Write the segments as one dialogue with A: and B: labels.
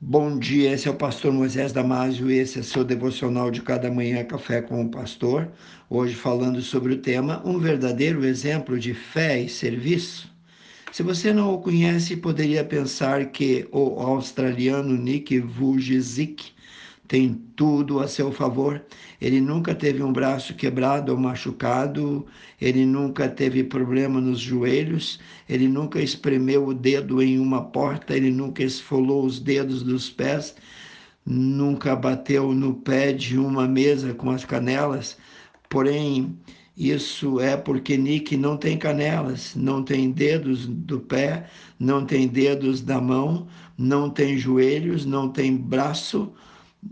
A: Bom dia, esse é o pastor Moisés Damásio esse é seu devocional de cada manhã Café com o Pastor. Hoje falando sobre o tema Um verdadeiro exemplo de fé e serviço. Se você não o conhece, poderia pensar que o australiano Nick Vujicic tem tudo a seu favor. Ele nunca teve um braço quebrado ou machucado, ele nunca teve problema nos joelhos, ele nunca espremeu o dedo em uma porta, ele nunca esfolou os dedos dos pés, nunca bateu no pé de uma mesa com as canelas. Porém, isso é porque Nick não tem canelas, não tem dedos do pé, não tem dedos da mão, não tem joelhos, não tem braço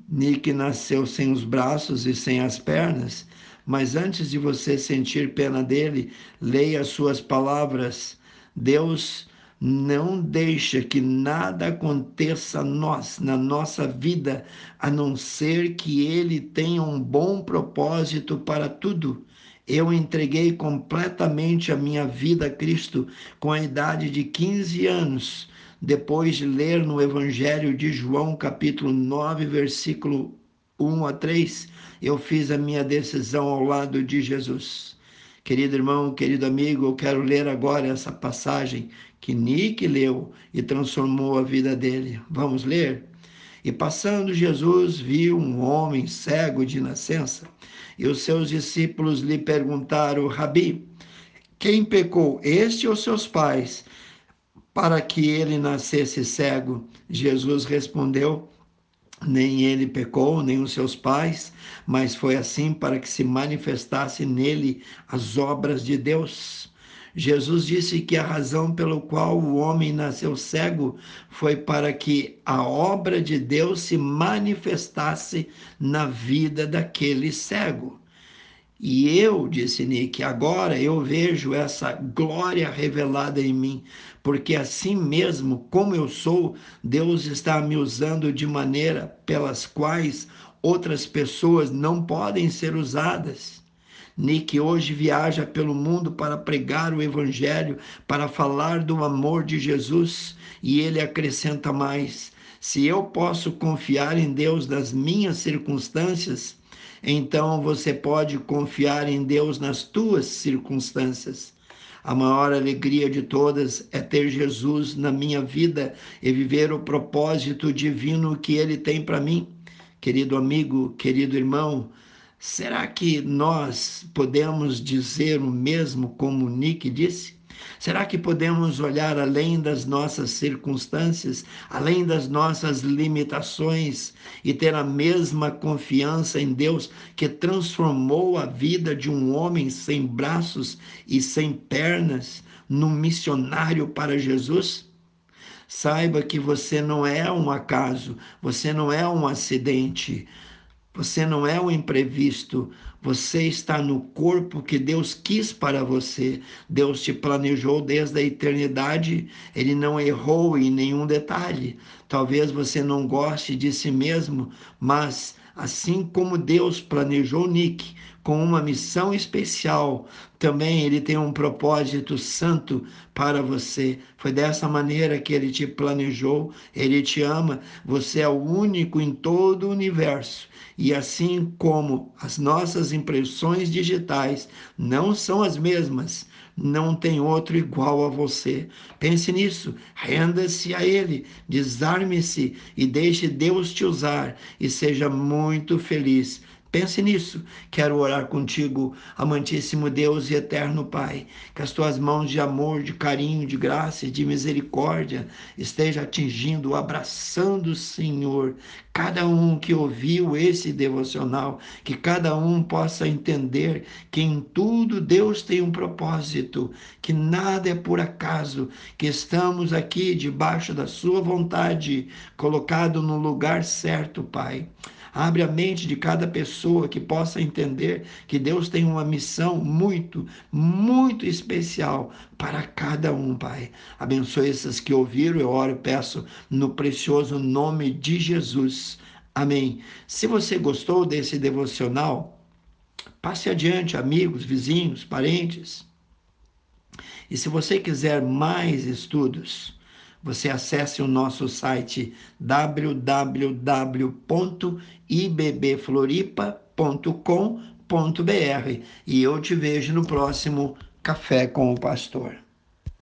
A: Nick nasceu sem os braços e sem as pernas, mas antes de você sentir pena dele, leia as suas palavras. Deus não deixa que nada aconteça nós, na nossa vida, a não ser que Ele tenha um bom propósito para tudo. Eu entreguei completamente a minha vida a Cristo com a idade de 15 anos depois de ler no Evangelho de João, capítulo 9, versículo 1 a 3, eu fiz a minha decisão ao lado de Jesus. Querido irmão, querido amigo, eu quero ler agora essa passagem que Nick leu e transformou a vida dele. Vamos ler? E passando Jesus viu um homem cego de nascença, e os seus discípulos lhe perguntaram: Rabi, quem pecou, este ou seus pais, para que ele nascesse cego? Jesus respondeu: nem ele pecou, nem os seus pais, mas foi assim para que se manifestasse nele as obras de Deus. Jesus disse que a razão pelo qual o homem nasceu cego foi para que a obra de Deus se manifestasse na vida daquele cego. E eu, disse Nick, agora eu vejo essa glória revelada em mim, porque assim mesmo como eu sou, Deus está me usando de maneira pelas quais outras pessoas não podem ser usadas. Nick hoje viaja pelo mundo para pregar o Evangelho, para falar do amor de Jesus, e ele acrescenta mais: se eu posso confiar em Deus nas minhas circunstâncias, então você pode confiar em Deus nas tuas circunstâncias. A maior alegria de todas é ter Jesus na minha vida e viver o propósito divino que ele tem para mim. Querido amigo, querido irmão, será que nós podemos dizer o mesmo como Nick disse? Será que podemos olhar além das nossas circunstâncias, além das nossas limitações e ter a mesma confiança em Deus que transformou a vida de um homem sem braços e sem pernas num missionário para Jesus? Saiba que você não é um acaso, você não é um acidente. Você não é um imprevisto, você está no corpo que Deus quis para você. Deus te planejou desde a eternidade, ele não errou em nenhum detalhe. Talvez você não goste de si mesmo, mas assim como Deus planejou Nick com uma missão especial, também ele tem um propósito santo para você. Foi dessa maneira que ele te planejou, ele te ama, você é o único em todo o universo. E assim como as nossas impressões digitais não são as mesmas, não tem outro igual a você. Pense nisso, renda-se a Ele, desarme-se e deixe Deus te usar e seja muito feliz Pense nisso. Quero orar contigo, amantíssimo Deus e eterno Pai, que as tuas mãos de amor, de carinho, de graça e de misericórdia estejam atingindo, abraçando, Senhor, cada um que ouviu esse devocional, que cada um possa entender que em tudo Deus tem um propósito, que nada é por acaso, que estamos aqui debaixo da sua vontade, colocado no lugar certo, Pai. Abre a mente de cada pessoa que possa entender que Deus tem uma missão muito, muito especial para cada um, Pai. Abençoe esses que ouviram, eu oro e peço no precioso nome de Jesus. Amém. Se você gostou desse devocional, passe adiante, amigos, vizinhos, parentes. E se você quiser mais estudos, você acesse o nosso site www.ibbfloripa.com.br e eu te vejo no próximo Café com o Pastor.